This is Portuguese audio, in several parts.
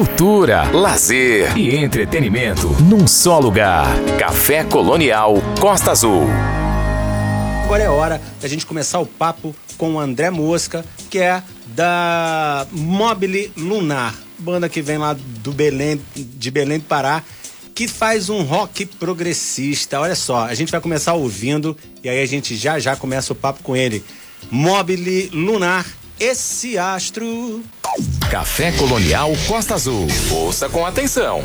cultura, lazer e entretenimento num só lugar. Café Colonial Costa Azul. Agora é hora da gente começar o papo com o André Mosca, que é da Mobile Lunar, banda que vem lá do Belém, de Belém do Pará, que faz um rock progressista. Olha só, a gente vai começar ouvindo e aí a gente já já começa o papo com ele. Mobile Lunar, esse astro. Café Colonial Costa Azul. Ouça com atenção.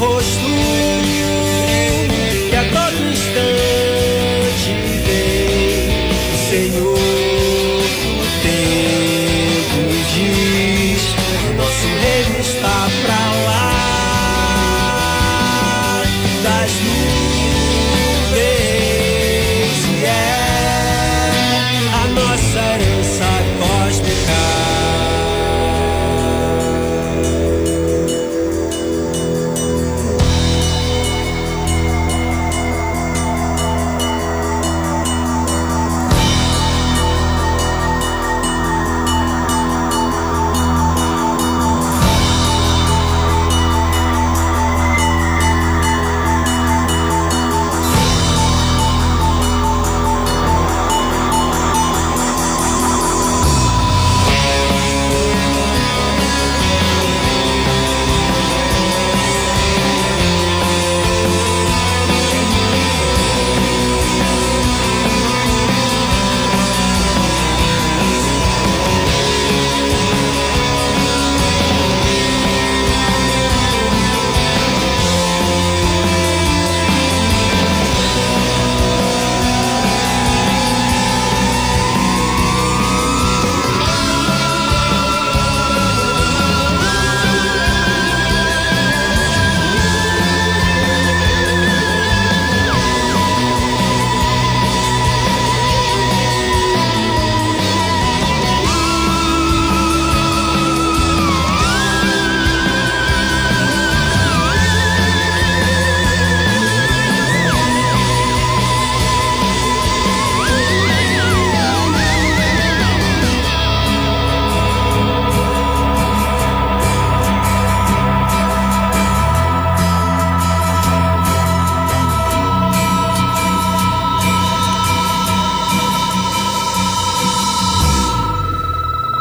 Rosto,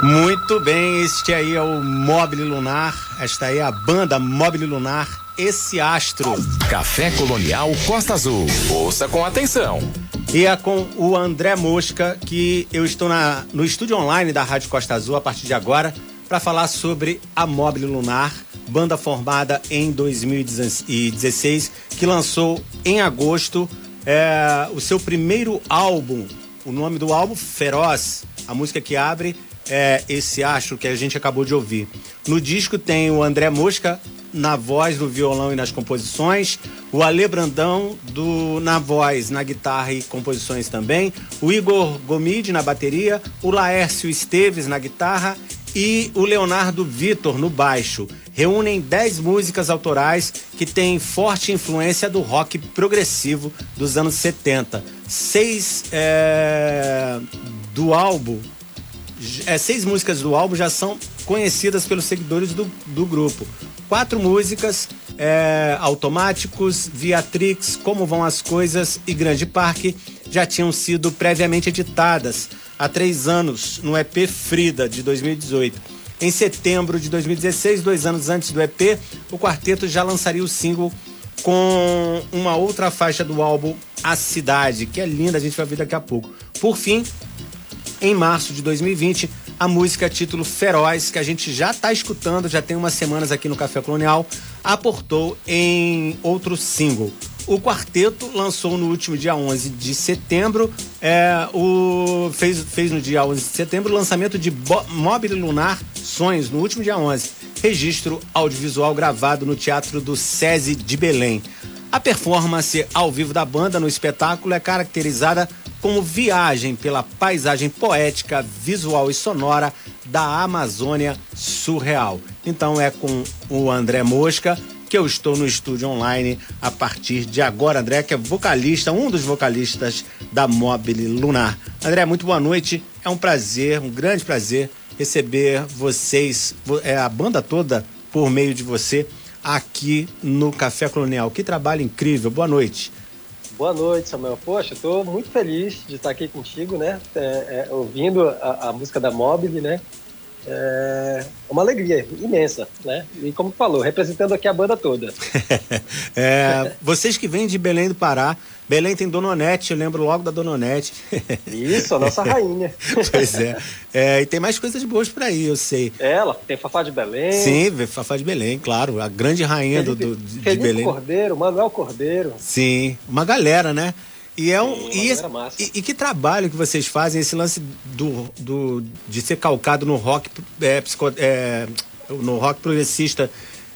Muito bem, este aí é o Mobile Lunar, esta aí é a banda Mobile Lunar, esse astro. Café Colonial Costa Azul. Ouça com atenção. E é com o André Mosca que eu estou na, no estúdio online da Rádio Costa Azul a partir de agora para falar sobre a Mobile Lunar, banda formada em 2016 que lançou em agosto é, o seu primeiro álbum. O nome do álbum Feroz, a música que abre é esse astro que a gente acabou de ouvir. No disco tem o André Mosca na voz, no violão e nas composições, o Ale Brandão do, na voz, na guitarra e composições também, o Igor Gomide na bateria, o Laércio Esteves na guitarra e o Leonardo Vitor no baixo. Reúnem 10 músicas autorais que têm forte influência do rock progressivo dos anos 70. Seis é, do álbum, é, seis músicas do álbum já são conhecidas pelos seguidores do, do grupo. Quatro músicas, é, Automáticos, Viatrix, Como Vão as Coisas e Grande Parque já tinham sido previamente editadas há três anos no EP Frida de 2018. Em setembro de 2016, dois anos antes do EP, o quarteto já lançaria o single com uma outra faixa do álbum A Cidade, que é linda, a gente vai ver daqui a pouco. Por fim, em março de 2020, a música título Feroz, que a gente já está escutando, já tem umas semanas aqui no Café Colonial, aportou em outro single. O quarteto lançou no último dia 11 de setembro, é, o, fez, fez no dia 11 de setembro o lançamento de Mobile Lunar Sonhos, no último dia 11. Registro audiovisual gravado no Teatro do SESI de Belém. A performance ao vivo da banda no espetáculo é caracterizada como viagem pela paisagem poética, visual e sonora da Amazônia surreal. Então é com o André Mosca que eu estou no estúdio online a partir de agora. André, que é vocalista, um dos vocalistas da Mobile Lunar. André, muito boa noite. É um prazer, um grande prazer receber vocês, é, a banda toda, por meio de você, aqui no Café Colonial. Que trabalho incrível. Boa noite. Boa noite, Samuel. Poxa, estou muito feliz de estar aqui contigo, né? É, é, ouvindo a, a, música da Mobile, né? É uma alegria imensa, né? E como falou, representando aqui a banda toda. é, vocês que vêm de Belém do Pará, Belém tem Dona Onete, eu lembro logo da Dona Onete. Isso, a nossa rainha. pois é. é. E tem mais coisas boas por aí, eu sei. Ela, tem Fafá de Belém. Sim, Fafá de Belém, claro. A grande rainha Felipe, do, do, de Felipe Belém. Cordeiro, Manuel Cordeiro. Sim, uma galera, né? E é um. e, e, e, que trabalho que vocês fazem, esse lance do, do, de ser calcado no rock, é, psico, é, no rock progressista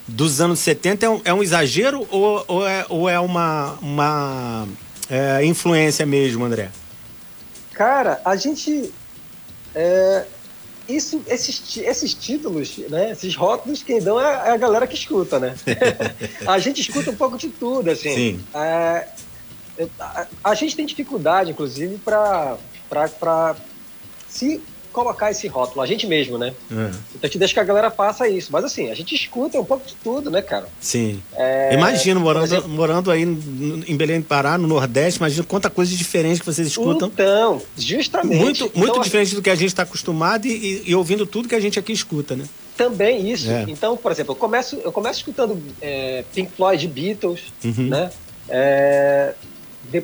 dos anos 70 é um, é um exagero ou, ou, é, ou é uma, uma é, influência mesmo, André? Cara, a gente. É, isso, esses, esses títulos, né, esses rótulos, quem dão é, é a galera que escuta, né? a gente escuta um pouco de tudo, assim. Sim. É, a, a gente tem dificuldade, inclusive, para se colocar esse rótulo, a gente mesmo, né? Uhum. Então a gente deixa que a galera faça isso. Mas assim, a gente escuta um pouco de tudo, né, cara? Sim. É... Imagino, morando, exemplo... morando aí em Belém do Pará, no Nordeste, imagina quanta coisa diferente que vocês escutam. Então, justamente. Muito, muito então, diferente do que a gente está acostumado e, e, ouvindo tudo que a gente aqui escuta, né? Também isso. É. Então, por exemplo, eu começo, eu começo escutando é, Pink Floyd, Beatles, uhum. né? É, de,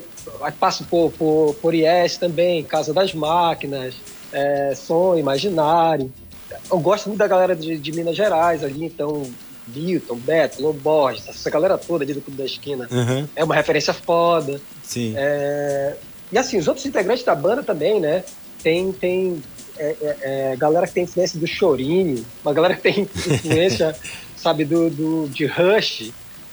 passo por, por, por IES também, Casa das Máquinas, é, Som Imaginário. Eu gosto muito da galera de, de Minas Gerais ali, então Milton, Beto, Lobo Borges, essa galera toda ali do Clube da Esquina. Uhum. É uma referência foda. Sim. É, e assim, os outros integrantes da banda também, né? Tem, tem é, é, é galera que tem influência do Chorinho, uma galera que tem influência, sabe, do, do, de Rush.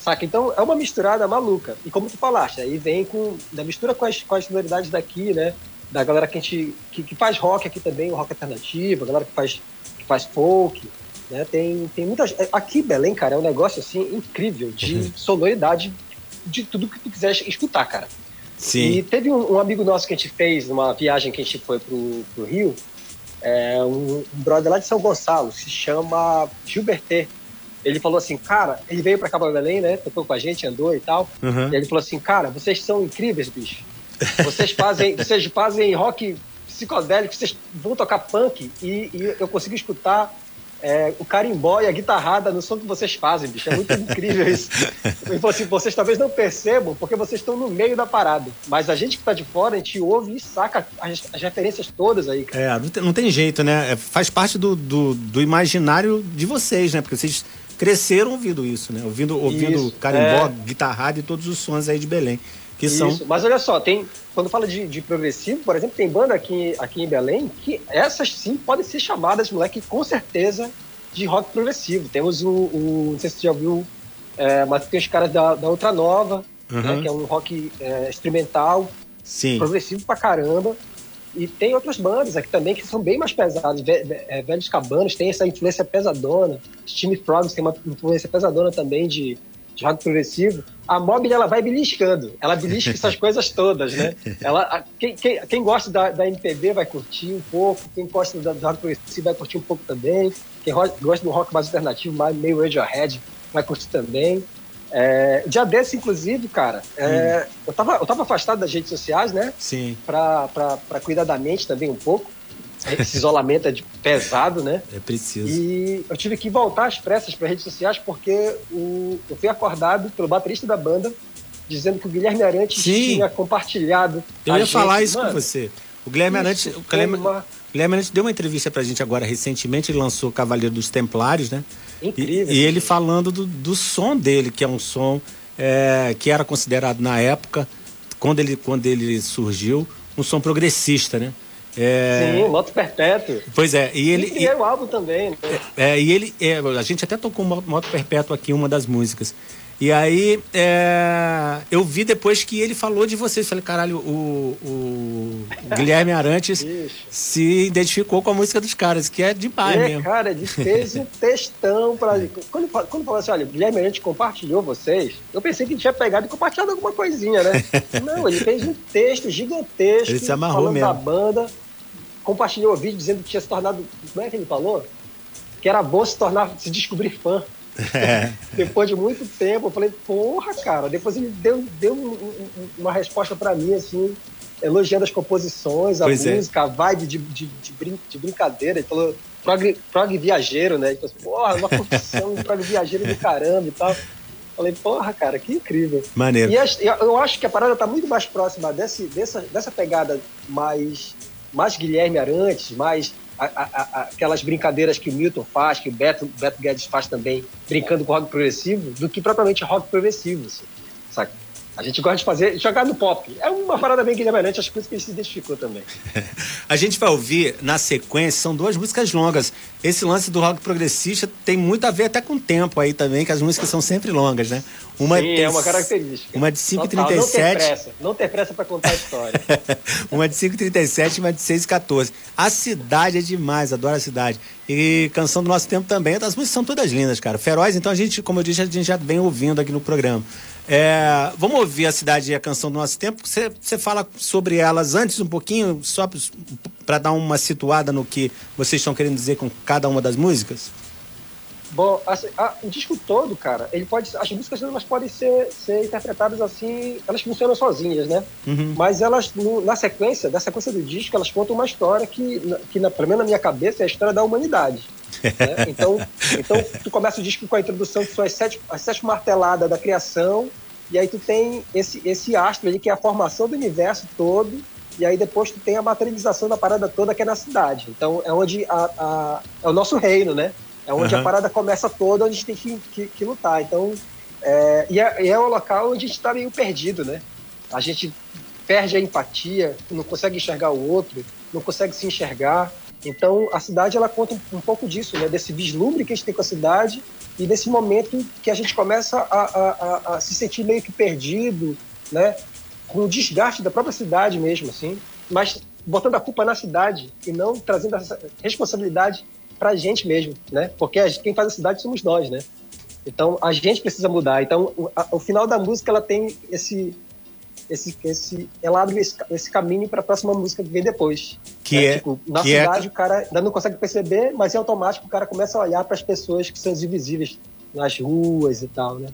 Saca? Então é uma misturada maluca. E como tu falaste, aí vem com. Da mistura com as, com as sonoridades daqui, né? Da galera que a gente. Que, que faz rock aqui também, o rock alternativo, a galera que faz, que faz folk. Né? Tem, tem muitas. Aqui, Belém, cara, é um negócio assim incrível de uhum. sonoridade de tudo que tu quiser escutar, cara. Sim. E teve um, um, amigo nosso que a gente fez numa viagem que a gente foi pro, pro Rio, é, um, um brother lá de São Gonçalo, se chama Gilberté ele falou assim, cara, ele veio pra Cabo Belém, né? Tocou com a gente, andou e tal. Uhum. E ele falou assim, cara, vocês são incríveis, bicho. Vocês fazem, vocês fazem rock psicodélico, vocês vão tocar punk e, e eu consigo escutar é, o carimbó e a guitarrada no som que vocês fazem, bicho. É muito incrível isso. Ele falou assim, vocês talvez não percebam porque vocês estão no meio da parada. Mas a gente que está de fora, a gente ouve e saca as, as referências todas aí. Cara. É, não tem, não tem, jeito, né? É, faz parte do, do, do imaginário de vocês, né? Porque vocês cresceram ouvindo isso, né? Ouvindo, ouvindo isso, carimbó, é. guitarrada e todos os sons aí de Belém. Que isso. são... Mas olha só, tem. Quando fala de, de, progressivo, por exemplo, tem banda aqui, aqui em Belém que essas sim podem ser chamadas, moleque, com certeza de rock progressivo. Temos o, o não sei se você já ouviu, é, mas tem os caras da, da Ultra Nova, uhum. né, que é um rock é, experimental, Sim. progressivo pra caramba. E tem outras bandas aqui também que são bem mais pesadas. É, Velhos Cabanos tem essa influência pesadona. Steam Frogs tem uma influência pesadona também de, de rock progressivo. A Mob ela vai beliscando. Ela belisca essas coisas todas, né? Ela, quem, quem, quem gosta da, da, MPB vai curtir um pouco. Quem gosta do, do rock progressivo vai curtir um pouco também. Quem gosta do rock mais alternativo, mais meio Radiohead, vai curtir também. É, dia desse, inclusive, cara, é, hum. eu, tava, eu tava afastado das redes sociais, né? Sim. Pra, pra, pra cuidar da mente também um pouco. Esse isolamento é de, pesado, né? É preciso. E eu tive que voltar às pressas para redes sociais porque o, eu fui acordado pelo baterista da banda dizendo que o Guilherme Arantes Sim. tinha compartilhado. Eu ia gente. falar isso Mano, com você. O Guilherme Arantes. O Guilherme, uma... Guilherme Arantes deu uma entrevista pra gente agora recentemente, ele lançou Cavaleiro dos Templários, né? Incrível. E, e ele falando do, do som dele, que é um som é, que era considerado na época, quando ele, quando ele surgiu, um som progressista, né? É... Sim, Moto Perpétuo. Pois é, e ele. E, e o álbum também. Né? É, é, e ele. É, a gente até tocou Moto Perpétuo aqui, uma das músicas. E aí é, eu vi depois que ele falou de vocês. Falei, caralho, o, o Guilherme Arantes se identificou com a música dos caras, que é demais é, mesmo. Cara, ele fez um textão pra. Quando, quando falou assim, olha, o Guilherme Arantes compartilhou vocês, eu pensei que ele tinha pegado e compartilhado alguma coisinha, né? Não, ele fez um texto gigantesco ele se amarrou falando mesmo. da banda, compartilhou o vídeo dizendo que tinha se tornado. Como é que ele falou? Que era bom se tornar, se descobrir fã. É. Depois de muito tempo, eu falei, porra, cara. Depois ele deu, deu um, um, uma resposta para mim, assim, elogiando as composições, a pois é. música, é. a vibe de, de, de, brin de, brincadeira. Ele falou prog, prog viajeiro, né? Ele falou assim, porra, uma curtição, um prog viajeiro do caramba e tal. Falei, porra, cara, que incrível. Maneiro. E eu acho que a parada tá muito mais próxima desse, dessa, dessa pegada mais, mais Guilherme Arantes, mais a, a, aquelas brincadeiras que o Milton faz, que o Beto, Beto Guedes faz também, brincando com rock progressivo, do que propriamente rock progressivo, assim, saca? A gente gosta de fazer, jogar no pop. É uma parada bem guilhermeante, acho que isso que ele se identificou também. a gente vai ouvir na sequência, são duas músicas longas. Esse lance do rock progressista tem muito a ver até com o tempo aí também, que as músicas são sempre longas, né? Uma Sim, é uma característica. Uma de 5h37. Não ter pressa, não ter pressa pra contar a história. uma de 5h37 e uma de 6h14. A cidade é demais, adoro a cidade. E Canção do Nosso Tempo também. As músicas são todas lindas, cara. Feroz, então a gente, como eu disse, a gente já vem ouvindo aqui no programa. É, vamos ouvir a cidade e a canção do nosso tempo. Você, você fala sobre elas antes um pouquinho, só para dar uma situada no que vocês estão querendo dizer com cada uma das músicas? Bom, assim, a, o disco todo, cara, ele pode, as músicas elas podem ser, ser interpretadas assim, elas funcionam sozinhas, né? Uhum. Mas elas, no, na sequência, da sequência do disco, elas contam uma história que, que na, pelo menos na minha cabeça, é a história da humanidade. Né? Então, então, tu começa o disco com a introdução que são as sete, as sete marteladas da criação, e aí tu tem esse, esse astro ali que é a formação do universo todo, e aí depois tu tem a materialização da parada toda que é na cidade. Então é onde a, a é o nosso reino, né? É onde uhum. a parada começa toda, onde a gente tem que, que, que lutar. Então, é, e, é, e é um local onde a gente está meio perdido, né? A gente perde a empatia, não consegue enxergar o outro, não consegue se enxergar. Então, a cidade ela conta um, um, pouco disso, né? Desse vislumbre que a gente tem com a cidade e desse momento que a gente começa a, a, a, a se sentir meio que perdido, né? Com o desgaste da própria cidade mesmo, assim. Mas botando a culpa na cidade e não trazendo essa responsabilidade para a gente mesmo, né? Porque quem faz a cidade somos nós, né? Então a gente precisa mudar. Então o, o final da música ela tem esse esse, esse, ela abre esse, esse caminho para a próxima música que vem depois. Que né? é, tipo, na que é cidade é... o cara ainda não consegue perceber, mas é automático o cara começa a olhar para as pessoas que são invisíveis nas ruas e tal, né?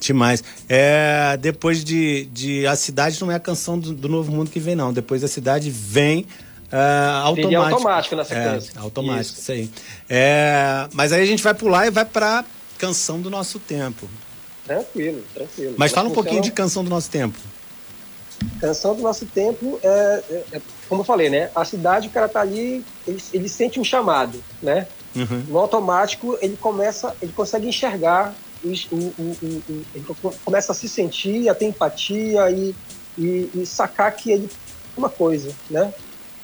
Demais. É, depois de, de A Cidade não é a canção do, do Novo Mundo que vem, não. Depois a cidade vem uh, automático. automático na sequência. É, automático, isso, isso aí. É, mas aí a gente vai pular e vai para Canção do Nosso Tempo. Tranquilo, tranquilo. Mas fala um pouquinho de Canção do Nosso Tempo. Canção do nosso tempo é, é, é, como eu falei, né? A cidade, o cara tá ali, ele, ele sente um chamado, né? Uhum. No automático, ele começa, ele consegue enxergar, o, o, o, ele começa a se sentir, a ter empatia e, e, e sacar que ele é uma coisa, né?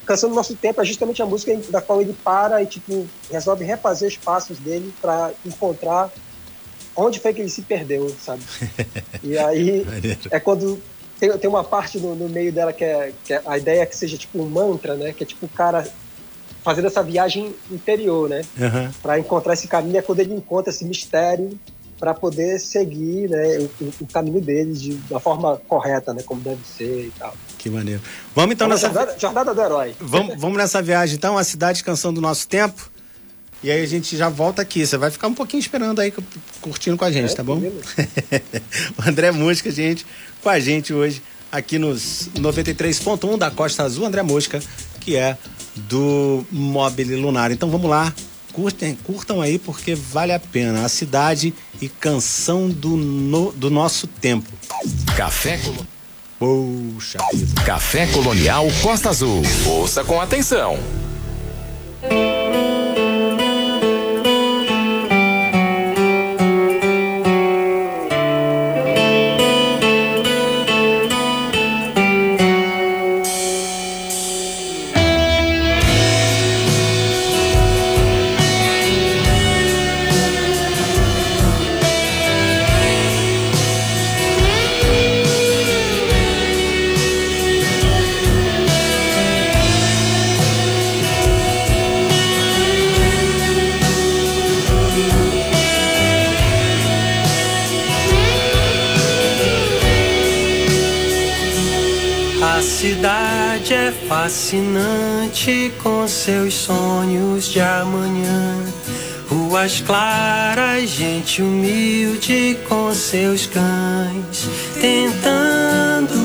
Canção do Nosso Tempo é justamente a música da qual ele para e tipo resolve refazer os passos dele para encontrar onde foi que ele se perdeu, sabe? E aí é quando tem, tem uma parte no, no meio dela que é, que é, a ideia é que seja tipo um mantra, né? Que é tipo o cara fazendo essa viagem interior, né? Uhum. Para encontrar esse caminho é quando ele encontra esse mistério para poder seguir né, o, o, caminho dele de, da forma correta, né? Como deve ser e tal. Que maneiro. Vamos então É nessa. jornada, jornada do herói. Vamos, vamos nessa viagem então, a cidade canção do nosso tempo. E aí a gente já volta aqui. Você vai ficar um pouquinho esperando aí, curtindo com a gente, É, tá bom? o André Mosca, gente, com a gente hoje aqui nos 93.1 da Costa Azul, André Mosca, que é do Mobile Lunar. Então vamos lá, curtem, curtam aí porque vale a pena. A cidade e canção do, no- do nosso tempo. Café, Colo- Poxa vida. Café Colonial Costa Azul. Ouça com atenção. Fascinante com seus sonhos de amanhã. Ruas claras, gente humilde com seus cães, tentando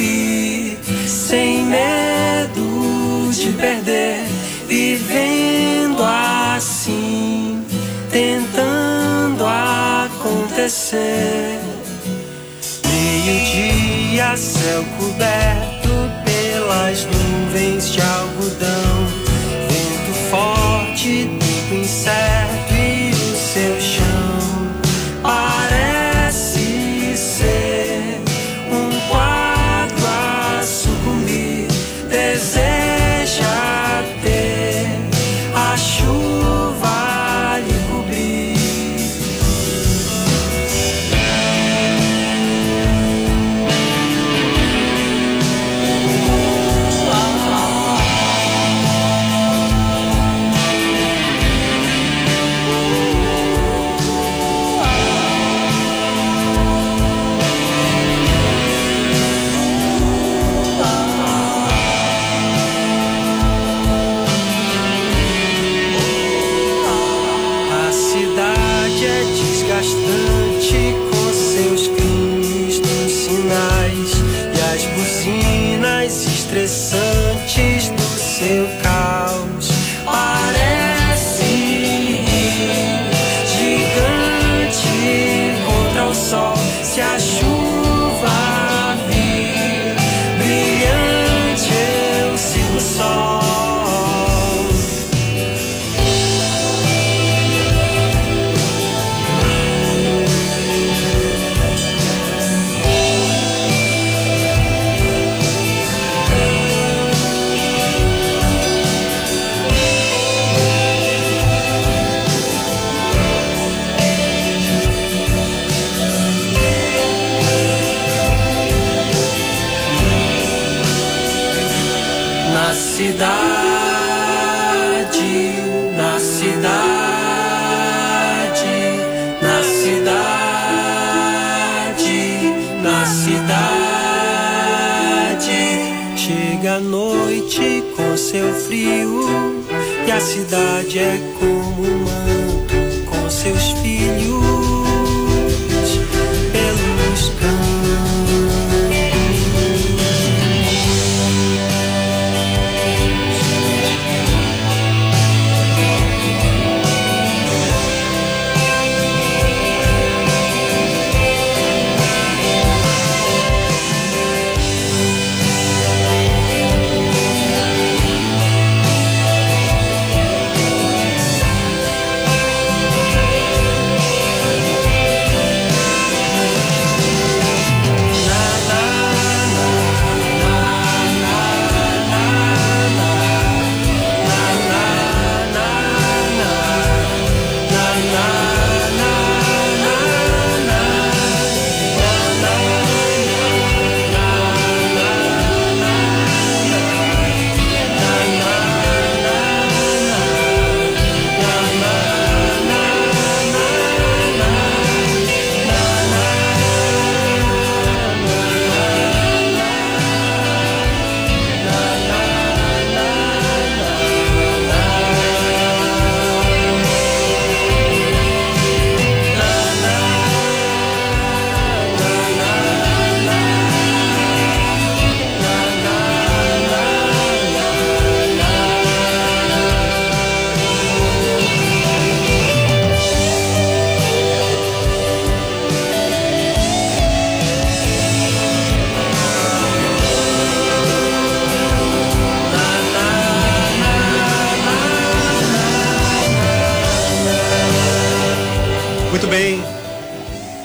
ir sem medo de perder, vivendo assim, tentando acontecer. Meio-dia, céu coberto pelas nuvens de algodão. Vento forte,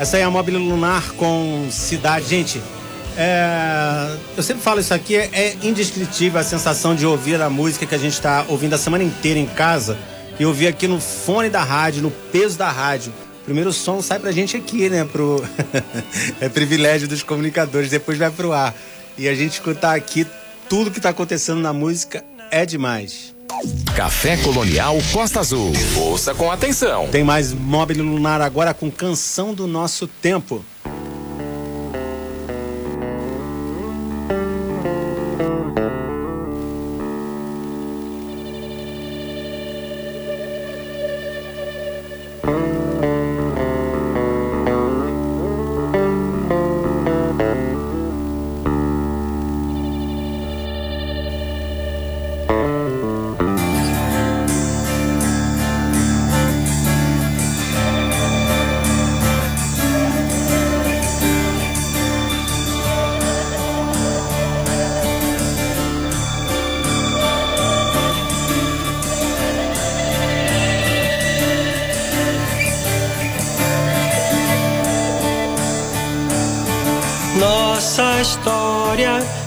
Essa aí é a Mobile Lunar com Cidade. Gente, é, eu sempre falo isso aqui, é, indescritível a sensação de ouvir a música que a gente está ouvindo a semana inteira em casa e ouvir aqui no fone da rádio, no peso da rádio. Primeiro o som sai pra gente aqui, né? Pro... é privilégio dos comunicadores, depois vai pro ar. E a gente escutar aqui tudo que tá acontecendo na música é demais. Café Colonial Costa Azul. Ouça com atenção. Tem mais Mobile Lunar agora com Canção do Nosso Tempo.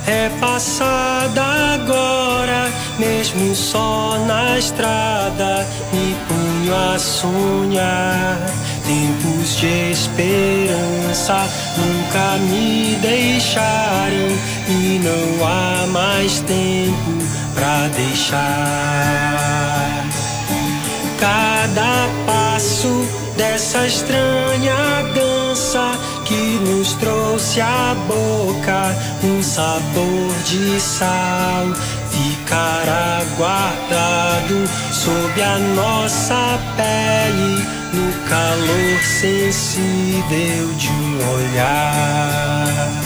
É passada agora, mesmo só na estrada, me ponho a sonhar. Tempos de esperança nunca me deixarem e não há mais tempo pra deixar. Cada passo dessa estranha dança nos trouxe à boca um sabor de sal ficará guardado sob a nossa pele no calor sensível de um olhar.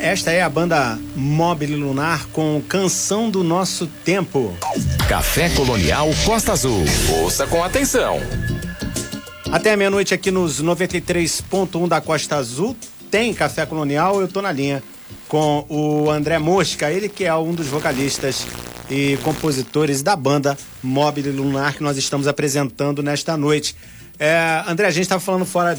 Esta é a banda Mobile Lunar com Canção do Nosso Tempo. Café Colonial Costa Azul. Ouça com atenção. Até meia-noite aqui nos 93.1 da Costa Azul tem Café Colonial, eu tô na linha com o André Mosca, ele que é um dos vocalistas e compositores da banda Mobile Lunar que nós estamos apresentando nesta noite. É, André, a gente estava falando fora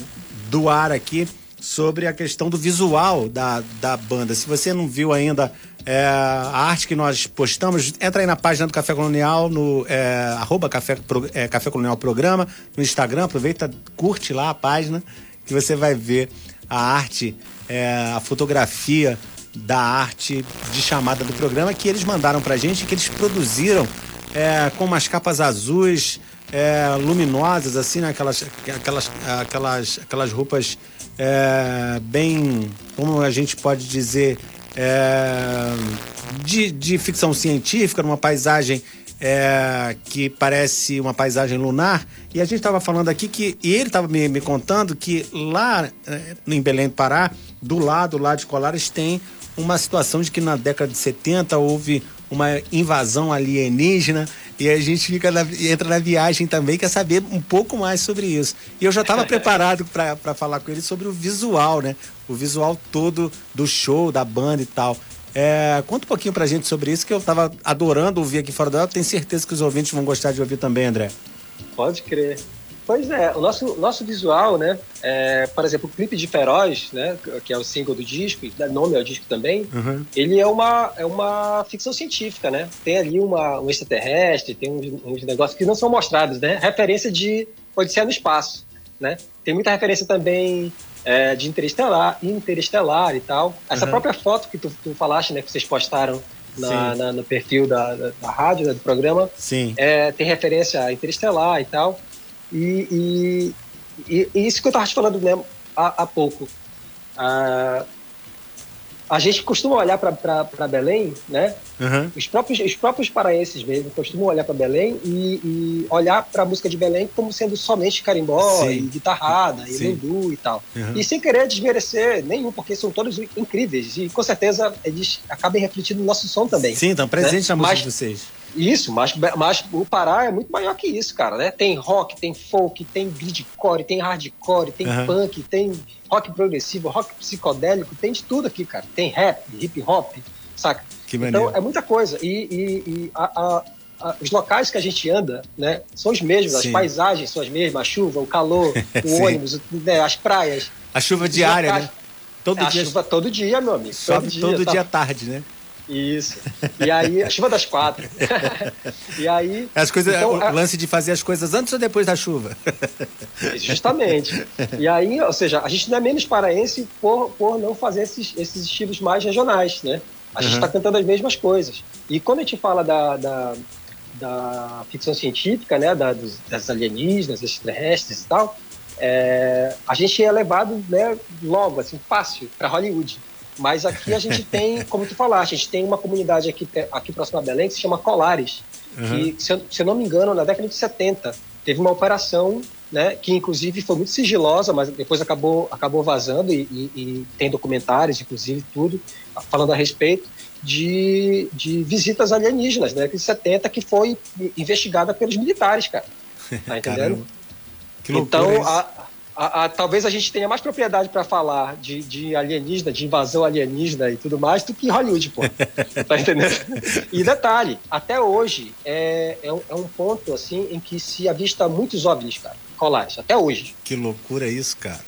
do ar aqui sobre a questão do visual da, da banda. Se você não viu ainda é, a arte que nós postamos, entra aí na página do Café Colonial, no é, arroba Café, é, Café Colonial Programa, no Instagram, aproveita, curte lá a página, que você vai ver a arte, é, a fotografia da arte de chamada do programa que eles mandaram pra gente, que eles produziram é, com umas capas azuis, é, luminosas, assim, né? aquelas, aquelas, aquelas, aquelas roupas é, bem, como a gente pode dizer, é, de, de ficção científica, numa paisagem é, que parece uma paisagem lunar. E a gente estava falando aqui que, e ele estava me, me, contando que lá é, em Belém do Pará, do lado lá de Colares, tem uma situação de que na década de 70 houve uma invasão alienígena e a gente fica na, entra na viagem também, quer saber um pouco mais sobre isso. E eu já estava preparado para falar com ele sobre o visual, né? O visual todo do show, da banda e tal. É, conta um pouquinho pra gente sobre isso, que eu estava adorando ouvir aqui fora da Tenho certeza que os ouvintes vão gostar de ouvir também, André. Pode crer. Pois é, o nosso, nosso visual, né? É, por exemplo, o clipe de Feroz, né? Que é o single do disco, e dá nome ao disco também, uhum. ele é uma, é uma ficção científica, né? Tem ali uma, um extraterrestre, tem uns, uns negócios que não são mostrados, né? Referência de Odisseia no Espaço, né? Tem muita referência também é, de Interestelar, Interestelar e tal. Essa uhum. própria foto que tu, tu falaste, né? Que vocês postaram na, na, no perfil da, da, da rádio, né, do programa. Sim. É, tem referência a Interestelar e tal. E, e, e isso que eu estava te falando né, há, há pouco. Ah, a gente costuma olhar para Belém, né? Uhum. Os, próprios, os próprios paraenses mesmo costumam olhar para Belém e, e olhar para a música de Belém como sendo somente carimbó Sim. e guitarrada Sim. e lendu e tal. Uhum. E sem querer desmerecer nenhum, porque são todos incríveis e com certeza eles acabam refletindo no nosso som também. Sim, estão presentes né? na música Mas, de vocês. Isso, mas, mas o Pará é muito maior que isso, cara, né? Tem rock, tem folk, tem beatcore, tem hardcore, tem uhum. punk, tem rock progressivo, rock psicodélico, tem de tudo aqui, cara. Tem rap, hip hop, saca? Que então é muita coisa. E, e, e a, a, a, os locais que a gente anda, né, são os mesmos, Sim. as paisagens são as mesmas, a chuva, o calor, o ônibus, né, as praias. A chuva diária, locais, né? Todo a dia. chuva todo dia, meu amigo. Sobe todo dia, todo dia tarde, né? Isso. E aí, a chuva das quatro. e aí. As coisas, então, o lance de fazer as coisas antes ou depois da chuva? Justamente. E aí, ou seja, a gente não é menos paraense por, por não fazer esses, esses estilos mais regionais, né? A gente está uhum. cantando as mesmas coisas. E quando a gente fala da, da, da ficção científica, né, da, dos, das alienígenas, extraterrestres e tal, é, a gente é levado né, logo, assim, fácil para Hollywood. Mas aqui a gente tem, como tu falaste, a gente tem uma comunidade aqui, aqui próximo a Belém que se chama Colares, uhum. que, se eu, se eu não me engano, na década de 70, teve uma operação né, que inclusive foi muito sigilosa, mas depois acabou, acabou vazando e, e, e, tem documentários, inclusive, tudo, falando a respeito de, de visitas alienígenas, né, de 70, que foi investigada pelos militares, cara. Tá entendendo? então, a, a, a, talvez a gente tenha mais propriedade para falar de, de, alienígena, de invasão alienígena e tudo mais, do que Hollywood, pô. tá entendendo? E detalhe, até hoje é, é, um, é um ponto assim em que se avista muitos OVNIs, cara, colares, até hoje. Que loucura isso, cara.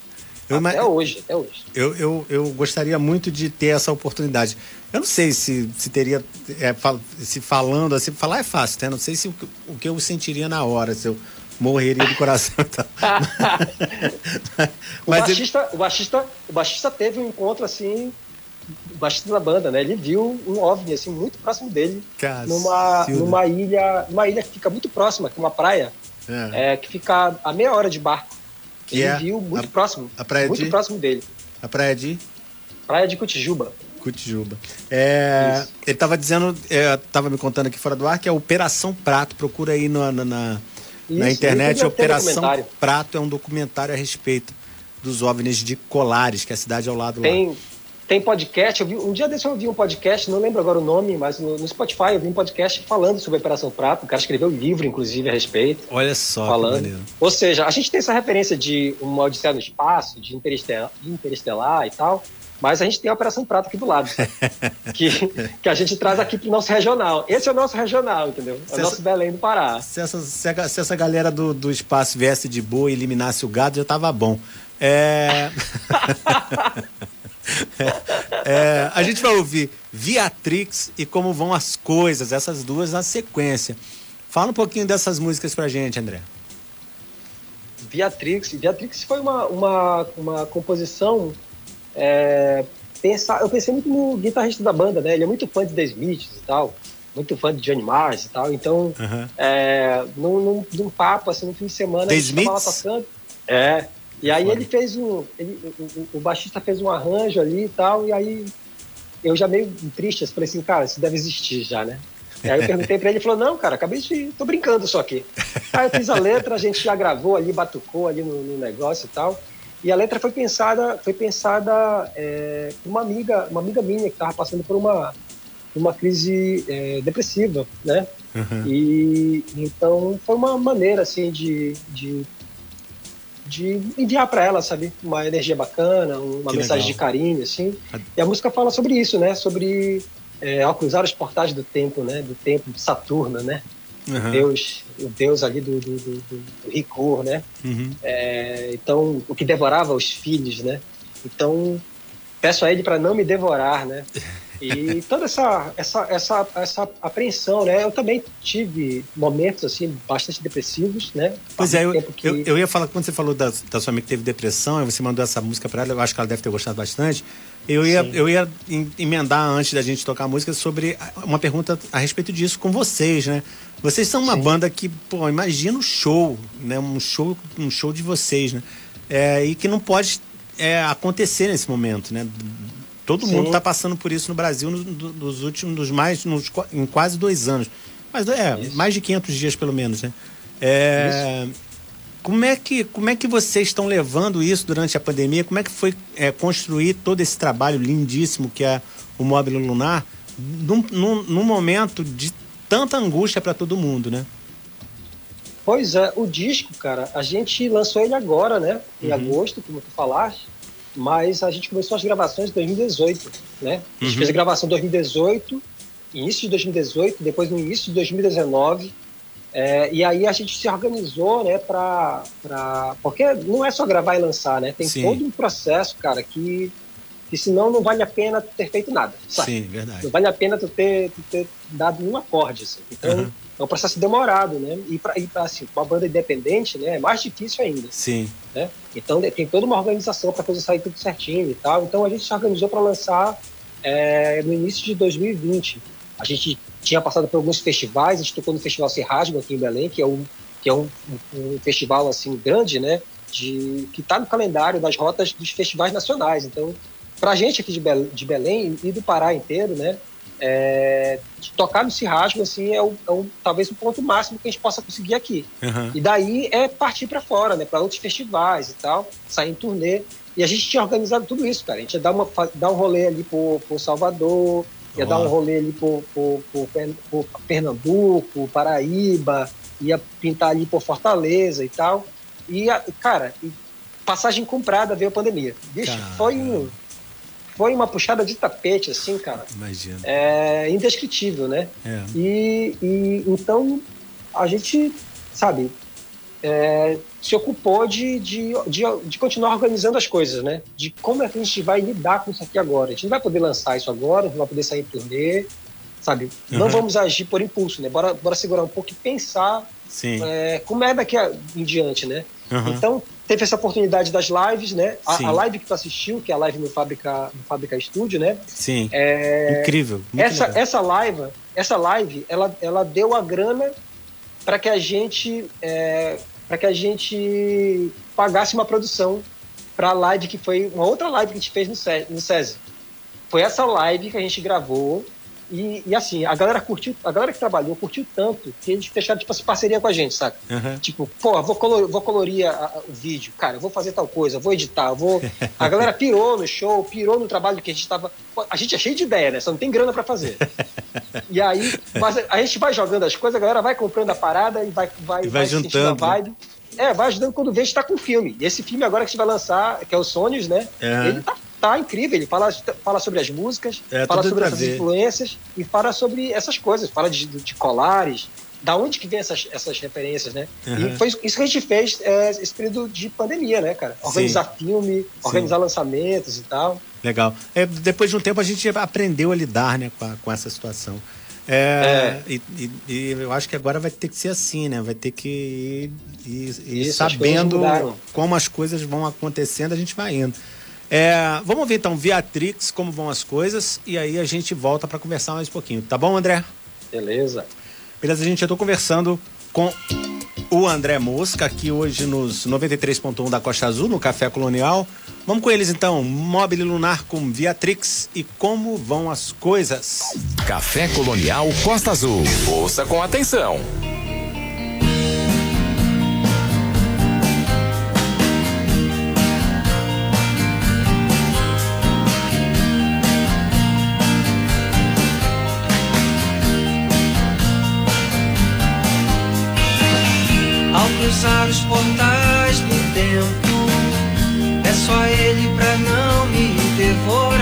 Eu, até hoje, até hoje. Eu, eu, eu gostaria muito de ter essa oportunidade. Eu não sei se, se teria, é, se falando assim, falar é fácil, né? Não sei se o, o que eu sentiria na hora, se eu morreria de coração. Então. o, baixista, ele... o, baixista, o baixista teve um encontro assim, o baixista da banda, né? Ele viu um OVNI assim, muito próximo dele, numa, numa ilha, uma ilha que fica muito próxima, que é uma praia, é. É, que fica a meia hora de barco. Que ele é viu muito a, próximo, a praia muito de... próximo dele. A praia de? Praia de Cotijuba. Cotijuba. É, ele estava dizendo, estava me contando aqui fora do ar, que é Operação Prato. Procura aí na, na, na internet, Operação Prato é um documentário a respeito dos OVNIs de Colares, que é a cidade ao lado Tem, lá. tem podcast, vi, um dia desse eu vi um podcast, não lembro agora o nome, mas no, no Spotify eu vi um podcast falando sobre a Operação Prato, o cara escreveu um livro, inclusive, a respeito. Olha só, falando. Ou seja, a gente tem essa referência de uma Odisseia no Espaço, de Interestelar, Interestelar e tal, mas a gente tem a Operação Prato aqui do lado, que, que a gente traz aqui para o nosso regional. Esse é o nosso regional, entendeu? É o nosso Belém do Pará. Se essa, se a, se essa galera do, do espaço viesse de boa e eliminasse o gado, já tava bom. É... é, a gente vai ouvir Viatrix e Como Vão as Coisas, essas duas na sequência. Fala um pouquinho dessas músicas pra gente, André. Viatrix. Viatrix foi uma, uma, uma composição é, pensar, eu pensei muito no guitarrista da banda, né? Ele é muito fã de The Smiths e tal, muito fã de Johnny Mars e tal. Então, uhum. é, num, num, num, papo, assim, no fim de semana, The gente tava tocando. É. E aí ele fez um. Ele, o, o, baixista fez um arranjo ali e tal, e aí eu já meio triste, falei assim, cara, isso deve existir já, né? E aí eu perguntei pra ele, ele falou, não, cara, acabei de. tô brincando só aqui. Aí eu fiz a letra, a gente já gravou ali, batucou ali no, no negócio e tal. E a letra foi pensada, foi pensada é, por uma amiga, uma amiga minha que estava passando por uma, uma crise é, depressiva, né? Uhum. E então foi uma maneira assim de, de, de enviar para ela, sabe, uma energia bacana, uma que mensagem legal. de carinho, assim. E a música fala sobre isso, né? Sobre é, ao cruzar os portais do tempo, né? Do tempo de Saturno, né? Uhum. Deus, o Deus ali do, do, do, do rigor, né? Uhum. É, então, o que devorava os filhos, né? Então, peço a ele para não me devorar, né? E toda essa, essa, essa, essa apreensão, né? Eu também tive momentos, assim, bastante depressivos, né? Pois é, eu, que... eu, eu, ia falar, quando você falou da, da sua amiga que teve depressão, você mandou essa música para ela, eu acho que ela deve ter gostado bastante. Eu ia, eu ia emendar antes da gente tocar a música sobre uma pergunta a respeito disso com vocês, né? Vocês são uma Sim. banda que, pô, imagina o show, né? Um show, um show de vocês, né? É, e que não pode é, acontecer nesse momento, né? Todo Sim. mundo está passando por isso no Brasil nos, nos últimos, nos mais, nos, em quase dois anos. Mas é, isso. mais de 500 dias pelo menos, né? É, como é que como é que vocês estão levando isso durante a pandemia? Como é que foi é, construir todo esse trabalho lindíssimo que é o Móvel Lunar num, num, num momento de tanta angústia para todo mundo, né? Pois é, o disco, cara, a gente lançou ele agora, né? Em uhum. agosto, como tu falaste, mas a gente começou as gravações em 2018, né? A gente uhum. fez a gravação em 2018, início de 2018, depois no início de 2019. É, e aí a gente se organizou, né, pra, pra. Porque não é só gravar e lançar, né? Tem Sim. todo um processo, cara, que que senão não vale a pena ter feito nada. Sabe? Sim, verdade. Não vale a pena tu ter, tu ter dado um acorde. Assim. Então, uhum. é um processo demorado, né? E para assim, uma banda independente, né, é mais difícil ainda. Sim. Né? Então, tem toda uma organização para coisa sair tudo certinho e tal. Então, a gente se organizou para lançar é, no início de 2020. A gente tinha passado por alguns festivais, a gente tocou no Festival Serrasgo aqui em Belém, que é um, que é um, um, festival assim grande, né? De, que está no calendário das rotas dos festivais nacionais. Então, para a gente aqui de Belém, de Belém, e do Pará inteiro, né? É, tocar no Cirrasgo, assim, é, o, é o, talvez o ponto máximo que a gente possa conseguir aqui. Uhum. E daí é partir para fora, né? Para outros festivais e tal, sair em turnê. E a gente tinha organizado tudo isso, cara. A gente ia dar, uma, dar um rolê ali por, por Salvador, ia dar um rolê ali por, por, por, por Pernambuco, Paraíba, ia pintar ali por Fortaleza e tal. E, cara, passagem comprada veio a pandemia. Bicho, Caramba. foi um foi uma puxada de tapete, assim, cara. Imagina. É indescritível, né? É. E, e então a gente, sabe, é, se ocupou de, de, de, de, continuar organizando as coisas, né? De como é que a gente vai lidar com isso aqui agora. A gente não vai poder lançar isso agora, não vai poder sair por turnê, sabe? Uhum. Não vamos agir por impulso, né? Bora, bora segurar um pouco e pensar é, como é daqui em diante, né? Uhum. Então, teve essa oportunidade das lives, né? A, a, live que tu assistiu, que é a live no Fábrica, no Fábrica Estúdio, né? Sim. É, Incrível. Essa, essa live, essa live, ela, ela deu a grana para que a gente é, para que a gente pagasse uma produção para a live que foi uma outra live que a gente fez no, SESI. Foi essa live que a gente gravou E, e, assim, a galera curtiu, a galera que trabalhou curtiu tanto que eles fecharam, tipo assim, parceria com a gente, saca? Uhum. Tipo, pô, vou colorir, vou colorir a, a, o vídeo, cara, vou fazer tal coisa, vou editar, vou. A galera pirou no show, pirou no trabalho que a gente tava. A gente é cheio de ideia, né? Só não tem grana para fazer. e aí, mas a gente vai jogando as coisas, a galera vai comprando a parada e vai, vai, e vai, vai juntando. A vibe. Né? É, vai ajudando quando vê a gente tá com filme. E esse filme agora que a gente vai lançar, que é o Sonhos, né? Ele tá tá incrível. Ele fala, fala sobre as músicas, é, fala sobre essas ver. influências e fala sobre essas coisas. Fala de, de colares, da onde que vem essas, essas referências, né? Uhum. E foi isso que a gente fez é, esse período de pandemia, né, cara? Organizar Sim. filme, organizar Sim. lançamentos e tal. Legal. É, depois de um tempo a gente aprendeu a lidar né, com, a, com essa situação. É, é. E, e, e, eu acho que agora vai ter que ser assim, né? Vai ter que ir, ir, ir sabendo como as coisas vão acontecendo, a gente vai indo. É, vamos ver então, Viatrix, como vão as coisas, e aí a gente volta para conversar mais um pouquinho. Tá bom, André? Beleza. Beleza, gente, eu tô conversando com o André Mosca, aqui hoje nos 93.1 da Costa Azul, no Café Colonial. Vamos com eles então, Mobile Lunar com Viatrix e como vão as coisas. Café Colonial Costa Azul. Ouça com atenção. Cruzar os portais do tempo. É só ele pra não me devorar.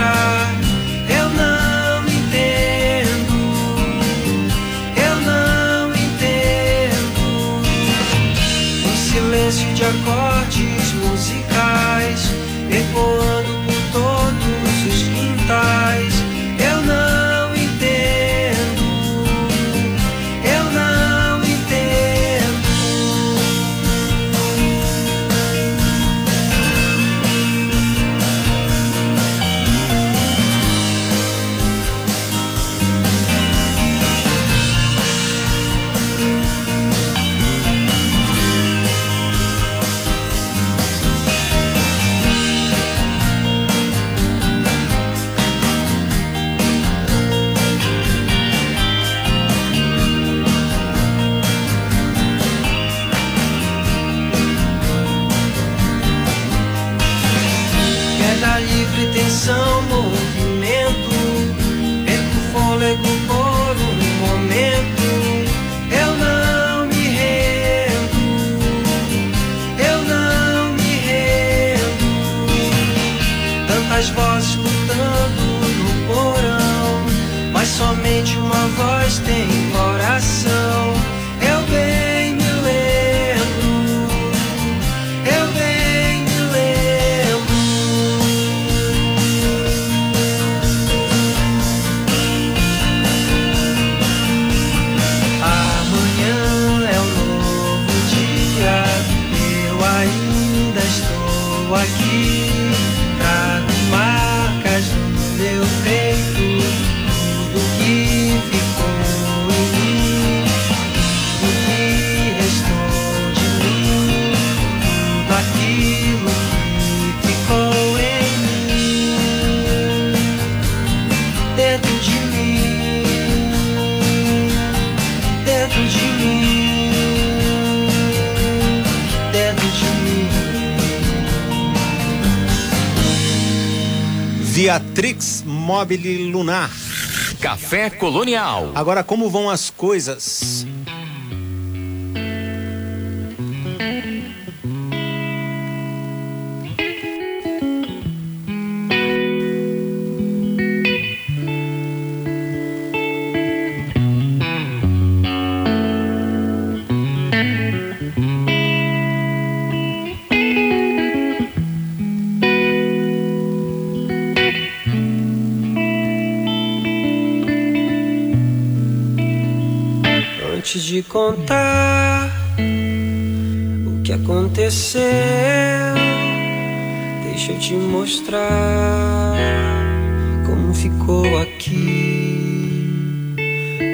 Beatrix Mobile Lunar. Café Colonial. Agora, como vão as coisas? Contar o que aconteceu. Deixa eu te mostrar como ficou aqui.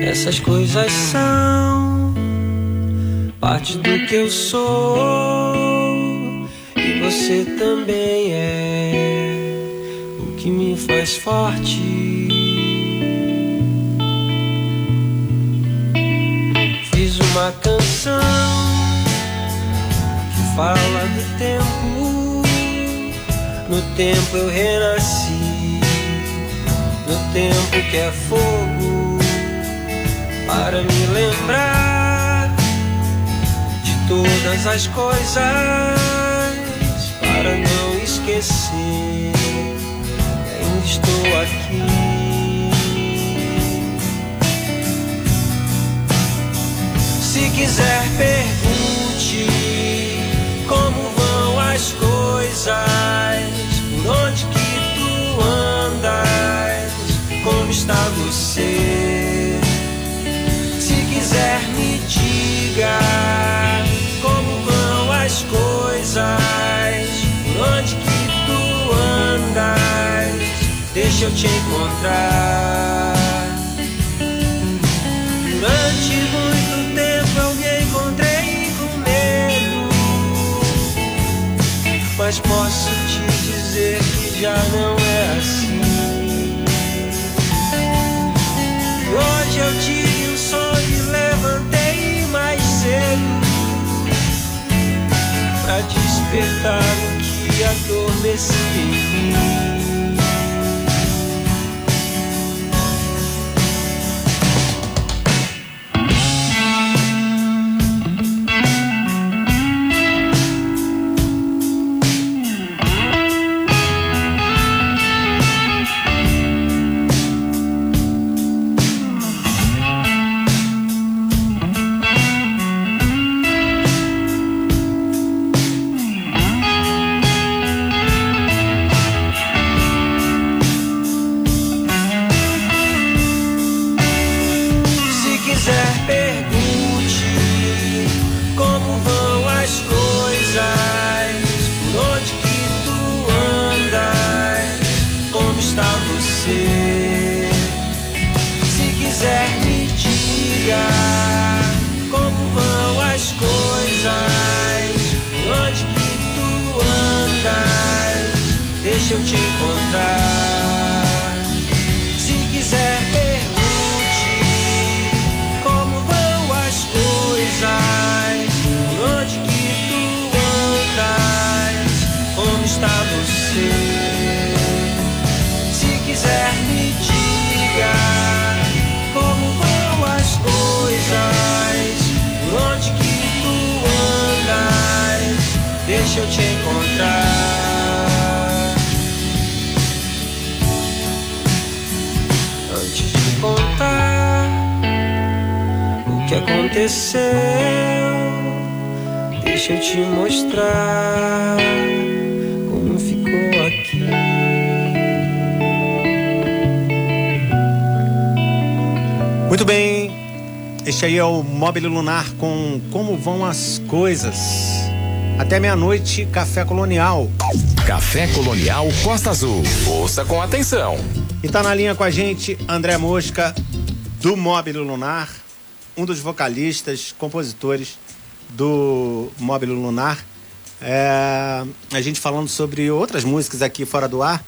Essas coisas são parte do que eu sou. E você também é o que me faz forte. Uma canção que fala do tempo. No tempo eu renasci, no tempo que é fogo, para me lembrar de todas as coisas, para não esquecer. Ainda estou aqui. Se quiser, pergunte como vão as coisas, por onde que tu andas, como está você. Se quiser, me diga como vão as coisas, por onde que tu andas, deixa eu te encontrar. Mas posso te dizer que já não é assim. Hoje eu tive um sonho e levantei mais cedo pra despertar o que adormecia em mim. Encontrar. Se quiser, pergunte como vão as coisas, onde que tu andas, como está você. Se quiser, me diga como vão as coisas, onde que tu andas, deixa eu te encontrar. Que aconteceu. Deixa eu te mostrar como ficou aqui. Muito bem, este aí é o Mobile Lunar com Como Vão as Coisas. Até meia-noite, Café Colonial. Café Colonial Costa Azul. Ouça com atenção. E tá na linha com a gente André Mosca, do Mobile Lunar, um dos vocalistas, compositores do Mobile Lunar. É, a gente falando sobre outras músicas aqui fora do ar.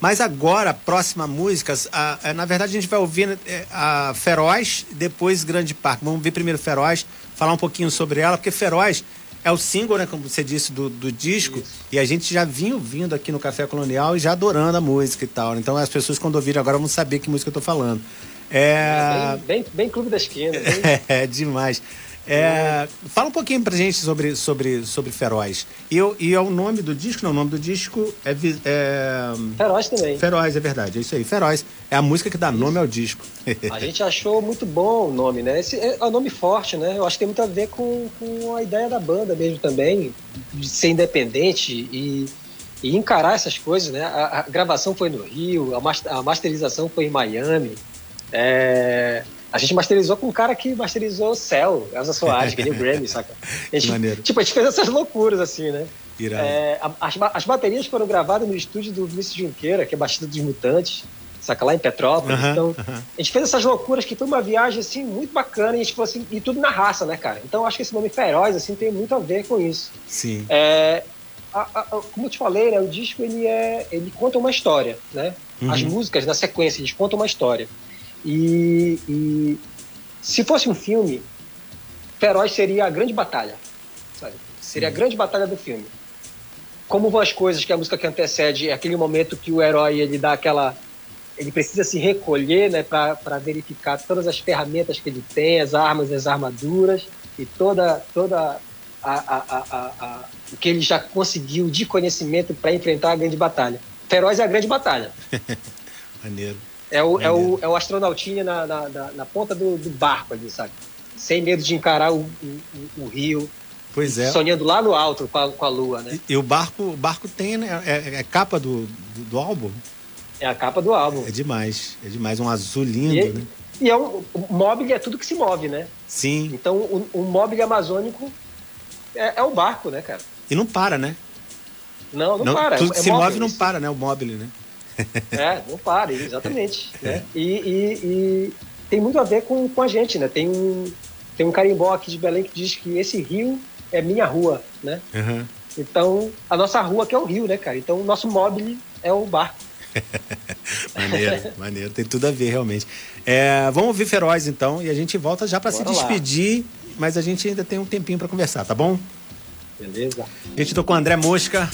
Mas agora, a próxima música, a- a- na verdade a gente vai ouvir é, a Feroz, depois Grande Parque. Vamos ver primeiro Feroz, falar um pouquinho sobre ela, porque Feroz é o single, né, como você disse, do, do disco, e a gente já vinha ouvindo aqui no Café Colonial e já adorando a música e tal. Então as pessoas quando ouvirem agora vão saber que música eu tô falando. É, Bem, bem, bem clube da esquina. bem- é demais. É, fala um pouquinho pra gente sobre, sobre, sobre Feroz. E, eu- e é o nome do disco? Não, o nome do disco é, é Feroz também. Feroz, é verdade. É isso aí, Feroz. É a música que dá nome ao disco. A gente achou muito bom o nome, né? Esse é um nome forte, né? Eu acho que tem muito a ver com, com a ideia da banda mesmo também, de ser independente e, e encarar essas coisas, né? A, a gravação foi no Rio, a, mas- a masterização foi em Miami. É, a gente masterizou com um cara que masterizou Cell, Elza Soares, que nem o Grammy, saca? A gente, Maneiro. tipo, a gente fez essas loucuras, assim, né? É, a- as, as baterias foram gravadas no estúdio do Vinícius Junqueira, que é Batida dos Mutantes, saca lá em Petrópolis. Então, a gente fez essas loucuras que foi uma viagem assim muito bacana e a gente falou assim, e tudo na raça, né, cara? Então acho que esse nome Feroz assim tem muito a ver com isso. Sim. É, a- a- como eu te falei, né, o disco ele é, ele conta uma história, né? As Uhum. músicas na sequência eles contam uma história. E, e se fosse um filme, Feroz seria a grande batalha. Sabe? Seria a grande batalha do filme. Como vão as coisas, que a música que antecede é aquele momento que o herói ele dá aquela. Ele precisa se recolher né, para verificar todas as ferramentas que ele tem, as armas, as armaduras e toda, toda a, a, a, o que ele já conseguiu de conhecimento para enfrentar a grande batalha. Feroz é a grande batalha. Maneiro. É o, é o, é o astronautinha na, na, na, na ponta do, do, barco ali, sabe? Sem medo de encarar o, o, o rio. Pois é. Sonhando lá no alto com a, com a lua, né? E, e o barco, o barco tem, né? É, é capa do, do, do, álbum? É a capa do álbum. É demais. É demais. Um azul lindo, e, né? E é um, o móvel é tudo que se move, né? Sim. Então o, o móvel amazônico é, é, o barco, né, cara? E não para, né? Não, não, não para. Tudo que é se move não para, né? O móvel, né? É, não para, exatamente. É. Né? E, e, e, tem muito a ver com, com a gente, né? Tem um, tem um carimbó aqui de Belém que diz que esse rio é minha rua, né? Uhum. Então, a nossa rua que é o rio, né, cara? Então, o nosso móvel é o barco. maneiro, maneiro. Tem tudo a ver, realmente. É, vamos ouvir Feroz, então, e a gente volta já para se despedir, lá. mas a gente ainda tem um tempinho para conversar, tá bom? Beleza. A gente tô com o André Mosca,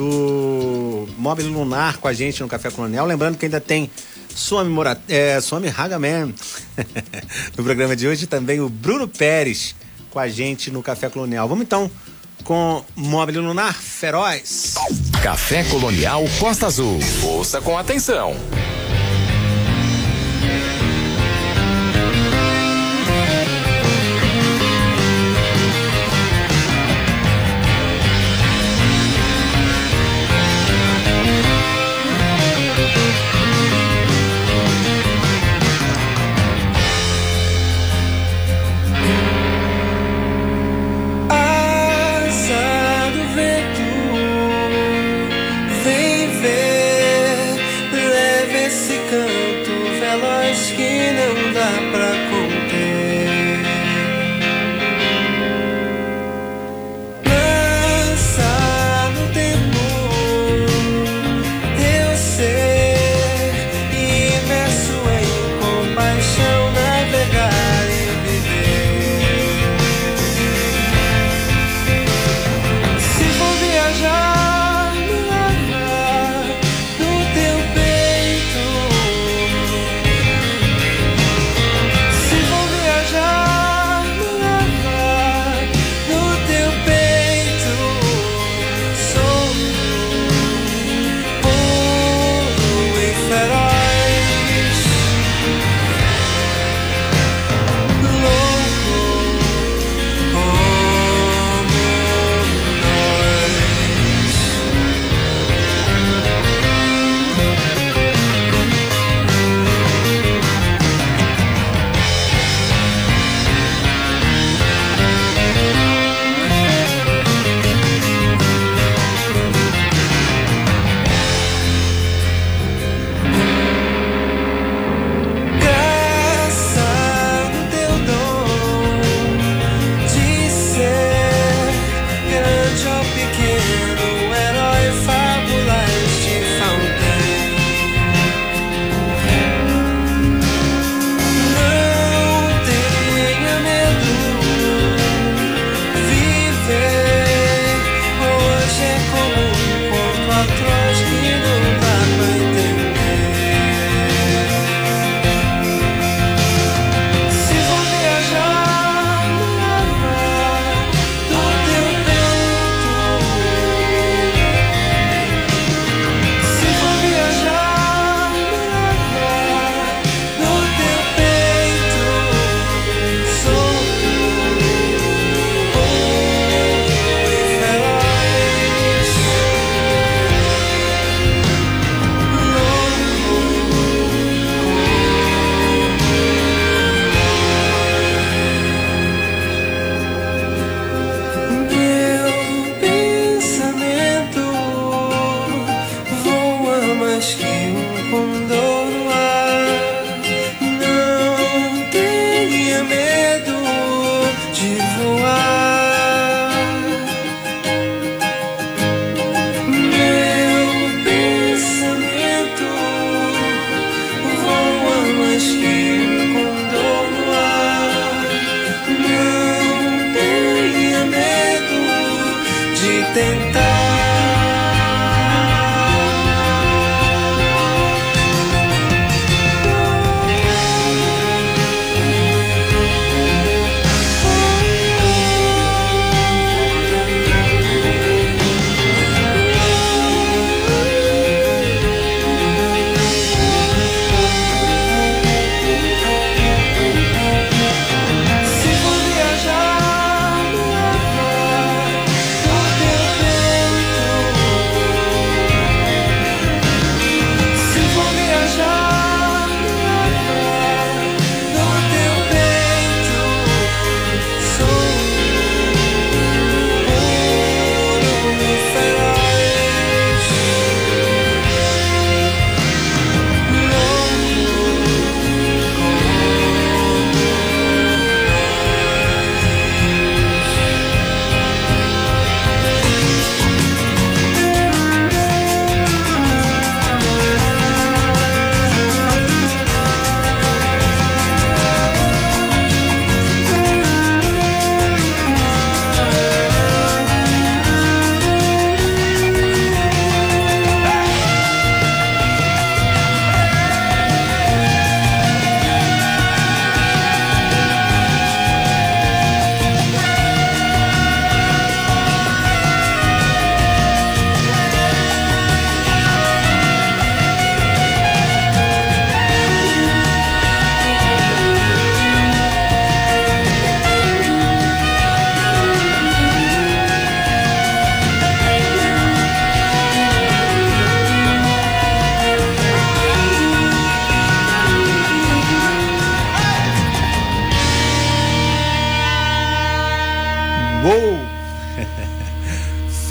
do Mobile Lunar com a gente no Café Colonial. Lembrando que ainda tem Suami, Morat é, Suami Hagaman no programa de hoje. Também o Bruno Pérez com a gente no Café Colonial. Vamos então com Mobile Lunar Feroz. Café Colonial Costa Azul. Ouça com atenção.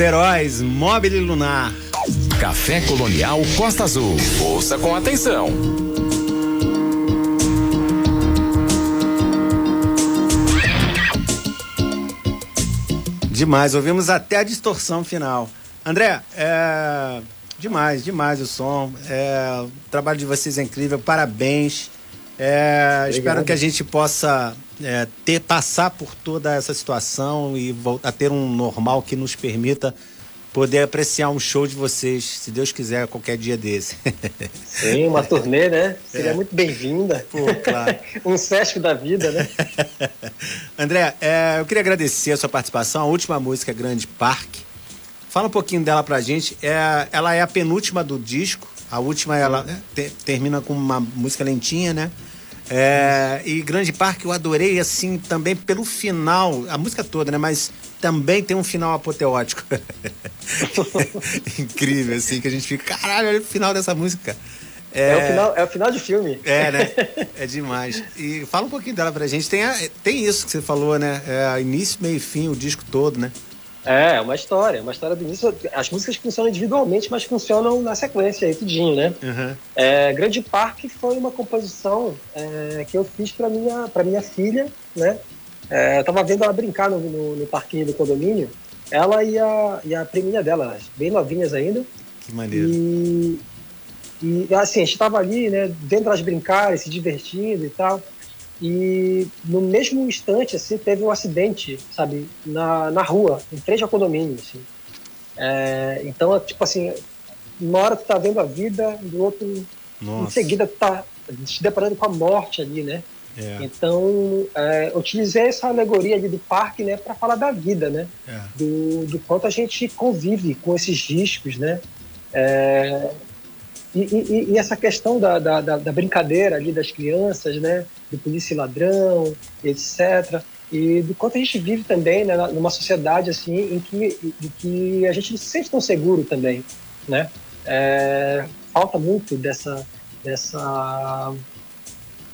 Feroz, Mobile Lunar. Café Colonial Costa Azul. Ouça com atenção. Demais, ouvimos até a distorção final. André, é... demais, demais o som. É... O trabalho de vocês é incrível, parabéns. É... Espero que a gente possa é, ter passar por toda essa situação e voltar a ter um normal que nos permita poder apreciar um show de vocês, se Deus quiser, qualquer dia desse. Sim, uma turnê, né? Seria é. muito bem-vinda. Claro. um Sesc da vida, né? André, é, eu queria agradecer a sua participação. A última música é Grande Parque. Fala um pouquinho dela pra gente. É, ela é a penúltima do disco. A última, ela te, termina com uma música lentinha, né? É, e Grande Parque eu adorei, assim, também pelo final, a música toda, né? Mas também tem um final apoteótico. Incrível, assim, que a gente fica, caralho, olha o final dessa música. É, é, o final, é o final de filme. É, né? É demais. E fala um pouquinho dela pra gente. Tem, a, tem isso que você falou, né? É, início, meio e fim, o disco todo, né? É, é uma história, uma história do início. As músicas funcionam individualmente, mas funcionam na sequência aí, tudinho, né? Uhum. É, Grande Parque foi uma composição é, que eu fiz para minha, pra minha filha, né? É, eu tava vendo ela brincar no, no, no, parquinho do condomínio, ela e a, e a priminha dela, bem novinhas ainda. Que maneiro. E, e assim, a gente tava ali, né, dentro delas brincarem, se divertindo e tal. E no mesmo instante, assim, teve um acidente, sabe, na, na rua, em frente ao condomínio, assim. É, então, tipo assim, uma hora tu tá vendo a vida, do outro, Nossa. em seguida tu tá se deparando com a morte ali, né? É. Então, é, utilizei essa alegoria ali do parque, né, para falar da vida, né? É. Do, do quanto a gente convive com esses riscos, né? É, e, e, e, essa questão da, da, da, brincadeira ali das crianças, né? Do polícia e ladrão, etc. E do quanto a gente vive também né, numa sociedade assim em que, em que a gente não se sente tão seguro também, né? É, falta muito dessa, dessa,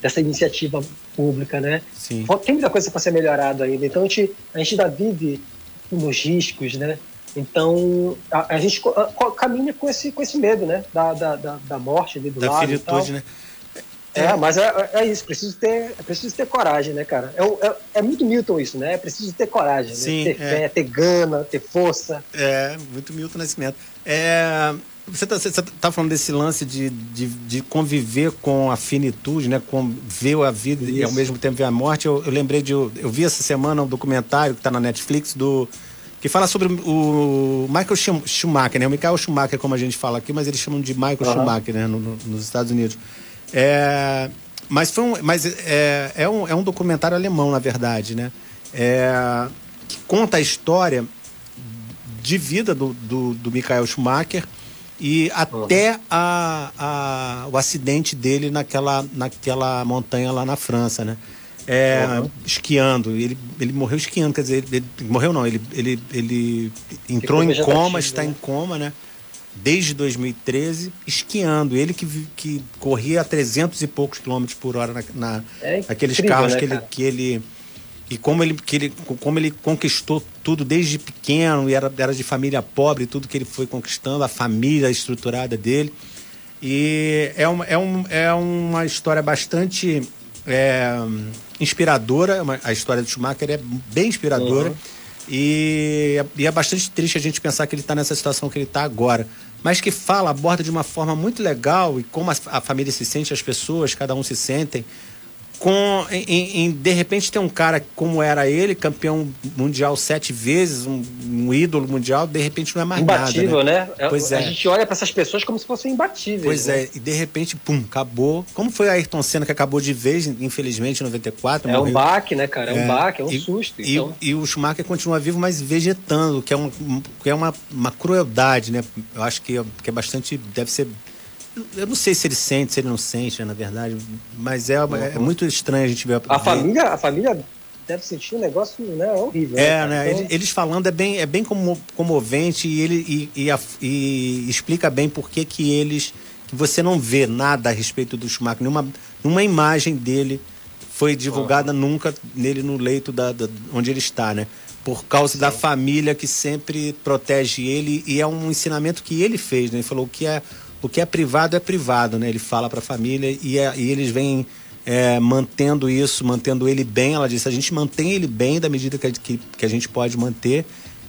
dessa iniciativa pública, né? Sim. Tem muita coisa para ser melhorada ainda. Então a gente, a gente ainda vive nos riscos, né? Então, a, a gente a, caminha com esse, com esse medo, né? Da, da, da, da morte ali do da lado finitude, né? É, é mas é, é, isso, preciso ter, é preciso ter coragem, né, cara? É, é, é muito Milton isso, né? É preciso ter coragem, né? Sim, né? ter fé, ter gana, ter força. É, muito Milton Nascimento. É, você está você tá falando desse lance de, de, de, conviver com a finitude, né? Com ver a vida isso. e ao mesmo tempo ver a morte. Eu, eu lembrei de. Eu vi essa semana um documentário que está na Netflix do que fala sobre o Michael Schumacher, né? O Michael Schumacher, como a gente fala aqui, mas eles chamam de Michael uhum. Schumacher, né? No, no, nos Estados Unidos. É, mas foi um, mas é, é, um, é um documentário alemão, na verdade, né? É, que conta a história de vida do, do, do Michael Schumacher e até a, a, o acidente dele naquela, naquela montanha lá na França, né? é, uhum. esquiando. Ele, ele morreu esquiando, quer dizer, ele, ele morreu não, ele, ele, ele entrou em coma, está né? em coma, né? Desde 2013, esquiando. Ele que, que corria a 300 e poucos quilômetros por hora na, na é naqueles incrível, carros né, que, ele, que ele. E como ele, que ele, como ele conquistou tudo desde pequeno, e era, era de família pobre, tudo que ele foi conquistando, a família estruturada dele. E é uma, é, um, é uma história bastante é, inspiradora, a história do Schumacher é bem inspiradora. Uhum. E, e, é bastante triste a gente pensar que ele está nessa situação que ele está agora. Mas que fala, aborda de uma forma muito legal e como a, a família se sente, as pessoas, cada um se sentem com em, em, de repente tem um cara como era ele, campeão mundial sete vezes, um, um ídolo mundial, de repente não é mais Imbatível, nada. né? né? Pois é. A gente olha para essas pessoas como se fossem imbatíveis. Pois né? é, e de repente, pum, acabou. Como foi a Ayrton Senna que acabou de vez, infelizmente, em 94. É morreu. um baque, né, cara? É, é um baque, é um e, susto. E, então. e, o Schumacher continua vivo, mas vegetando, que é, um, que é uma, uma crueldade, né? Eu acho que, que é bastante. Deve ser eu não sei se ele sente, se ele não sente, né, na verdade, mas é, uhum. é muito estranho a gente ver a, a família. A família deve sentir um negócio né, horrível. É, né? Então... Eles falando é bem, é bem como, comovente e ele e, e, e, explica bem por que, que eles. que você não vê nada a respeito do Schumacher, nenhuma, nenhuma imagem dele foi divulgada uhum. nunca nele no leito da, da, onde ele está, né? por causa Sim. da família que sempre protege ele e é um ensinamento que ele fez, né? Ele falou que é o que é privado é privado, né? Ele fala para a família e, é, e, eles vêm é, mantendo isso, mantendo ele bem. Ela disse: a gente mantém ele bem da medida que, que, que a gente pode manter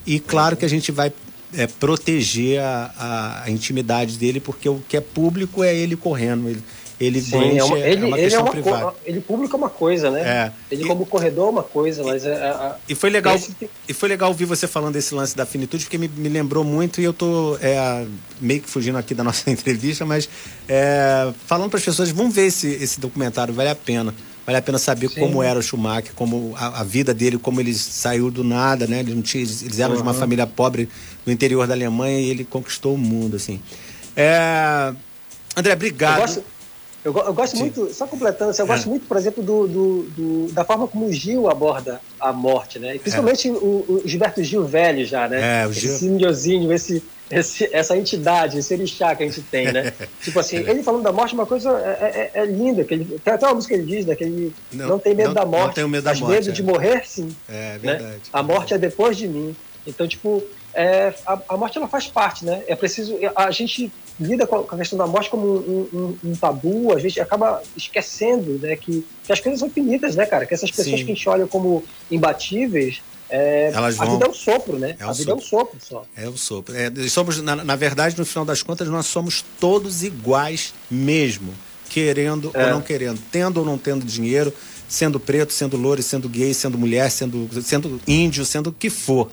e claro que a gente vai é, proteger a, a, a, intimidade dele porque o que é público é ele correndo. Ele, ele Sim, é uma, ele, é uma ele é uma privada. ele público é uma coisa, né? É. Ele e, como corredor é uma coisa, mas é, é e foi legal esse... e foi legal ouvir você falando desse lance da finitude porque me, me lembrou muito e eu tô é, meio que fugindo aqui da nossa entrevista, mas é, falando para as pessoas, vamos ver esse, esse documentário, vale a pena. Vale a pena saber Sim. como era o Schumacher, como a, a, vida dele, como ele saiu do nada, né? Ele não tinha, eles eram uhum. de uma família pobre no interior da Alemanha e ele conquistou o mundo, assim. É... André, obrigado. Eu gosto, eu, gosto muito, só completando, assim, eu gosto é. muito, por exemplo, do, do, do, da forma como o Gil aborda a morte, né? E principalmente é. o, o, Gilberto Gil velho já, né? É, o Gil... Esse indiozinho, esse, esse, essa entidade, esse orixá que a gente tem, né? tipo assim, ele falando da morte é uma coisa é, é, é, linda, que ele, tem até uma música que ele diz, né? Que ele não, não tem medo não, da morte, não tenho medo da mas morte, medo de morrer, sim. É verdade. Né? A morte é depois de mim. Então, tipo, é, a, a, morte ela faz parte, né? É preciso. A gente lida com a questão da morte como um, um, um tabu, a gente acaba esquecendo né, que, que, as coisas são finitas, né, cara? Que essas pessoas Sim. que a gente olha como imbatíveis. É, Elas vão... A vida é um sopro, né? É um a vida sopro. é um sopro só. É um sopro. É, somos, na, na, verdade, no final das contas, nós somos todos iguais mesmo. Querendo ou é. não querendo, tendo ou não tendo dinheiro, sendo preto, sendo louro, sendo gay, sendo mulher, sendo, sendo índio, sendo o que for.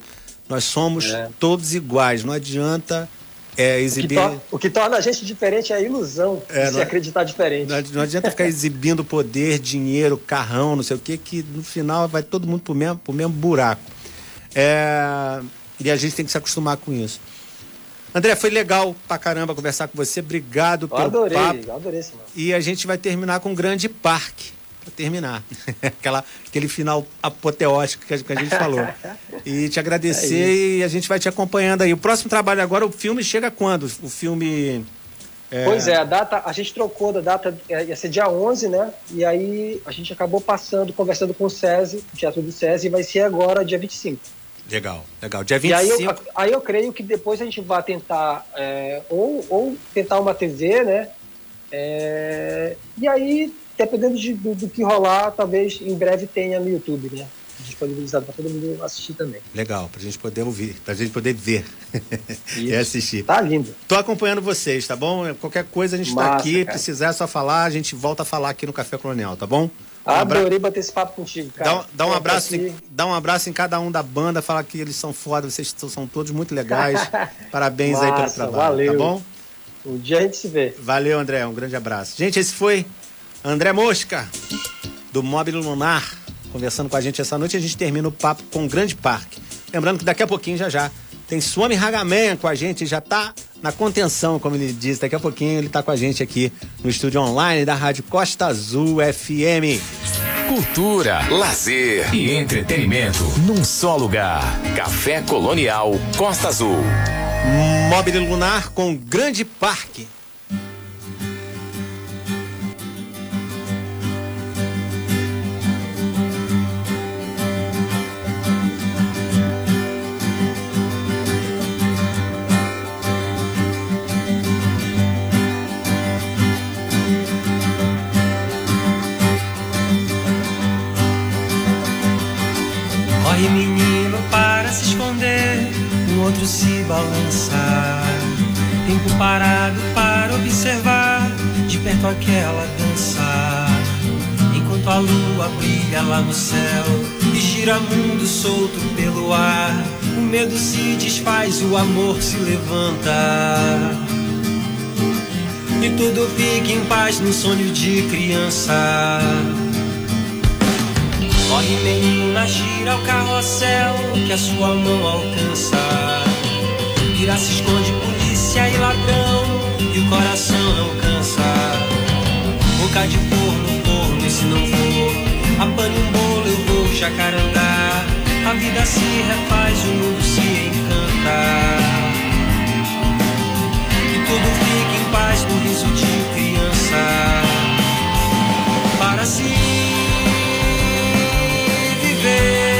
Nós somos é. todos iguais. Não adianta é, exibir. O que, o que, torna a gente diferente é a ilusão é, de se acreditar diferente. Não, não adianta ficar exibindo poder, dinheiro, carrão, não sei o que, que no final vai todo mundo pro mesmo, pro mesmo buraco. É, e a gente tem que se acostumar com isso. André, foi legal pra caramba conversar com você. Obrigado pelo adorei, papo. Adorei, sim, E a gente vai terminar com um grande parque para terminar. Aquela, aquele final apoteótico que a, que a gente falou. E te agradecer é e a gente vai te acompanhando aí. O próximo trabalho agora, o filme chega quando? O filme. É... Pois é, a data, a gente trocou da data, é, ia ser dia 11, né? E aí a gente acabou passando, conversando com o SESI, o Teatro do SESI, e vai ser agora dia 25. Legal, legal. Dia 25. E aí eu, aí eu creio que depois a gente vai tentar, é, ou, ou tentar uma TV, né? É, e aí dependendo de, do, do, que rolar, talvez em breve tenha no YouTube, né? Disponibilizado para todo mundo assistir também. Legal, para a gente poder ouvir, para a gente poder ver e assistir. Tá lindo. Tô acompanhando vocês, tá bom? Qualquer coisa a gente está aqui, cara. precisar é só falar, a gente volta a falar aqui no Café Colonial, tá bom? Um Adorei bater esse papo contigo, cara. Dá, dá um abraço em, dá um abraço em cada um da banda, fala que eles são foda, vocês são todos muito legais. Parabéns Massa, aí pelo trabalho, tá valeu. tá bom? Um dia a gente se vê. Valeu, André, um grande abraço. Gente, esse foi André Mosca, do Móvel Lunar, conversando com a gente essa noite. A gente termina o papo com o Grande Parque. Lembrando que daqui a pouquinho, já já, tem Swami Hagaman com a gente, já tá na contenção, como ele diz. Daqui a pouquinho ele tá com a gente aqui no estúdio online da Rádio Costa Azul FM. Cultura, lazer e entretenimento num só lugar. Café Colonial Costa Azul. Móvel Lunar com Grande Parque. Outro se balançar. Tempo parado para observar de perto aquela dança. Enquanto a lua brilha lá no céu e gira mundo solto pelo ar, o medo se desfaz, o amor se levanta. E tudo fica em paz no sonho de criança. Corre menina, gira o carrossel que a sua mão alcança. Vira, se esconde polícia e ladrão e o coração não cansa. Boca de forno, forno e se não for, apane um bolo eu vou jacarandá. A vida se refaz, o mundo se encanta. E tudo fica em paz no riso de criança. Para si viver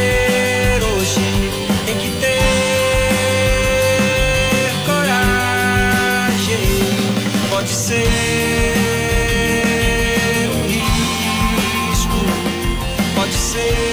seu risco. Pode ser.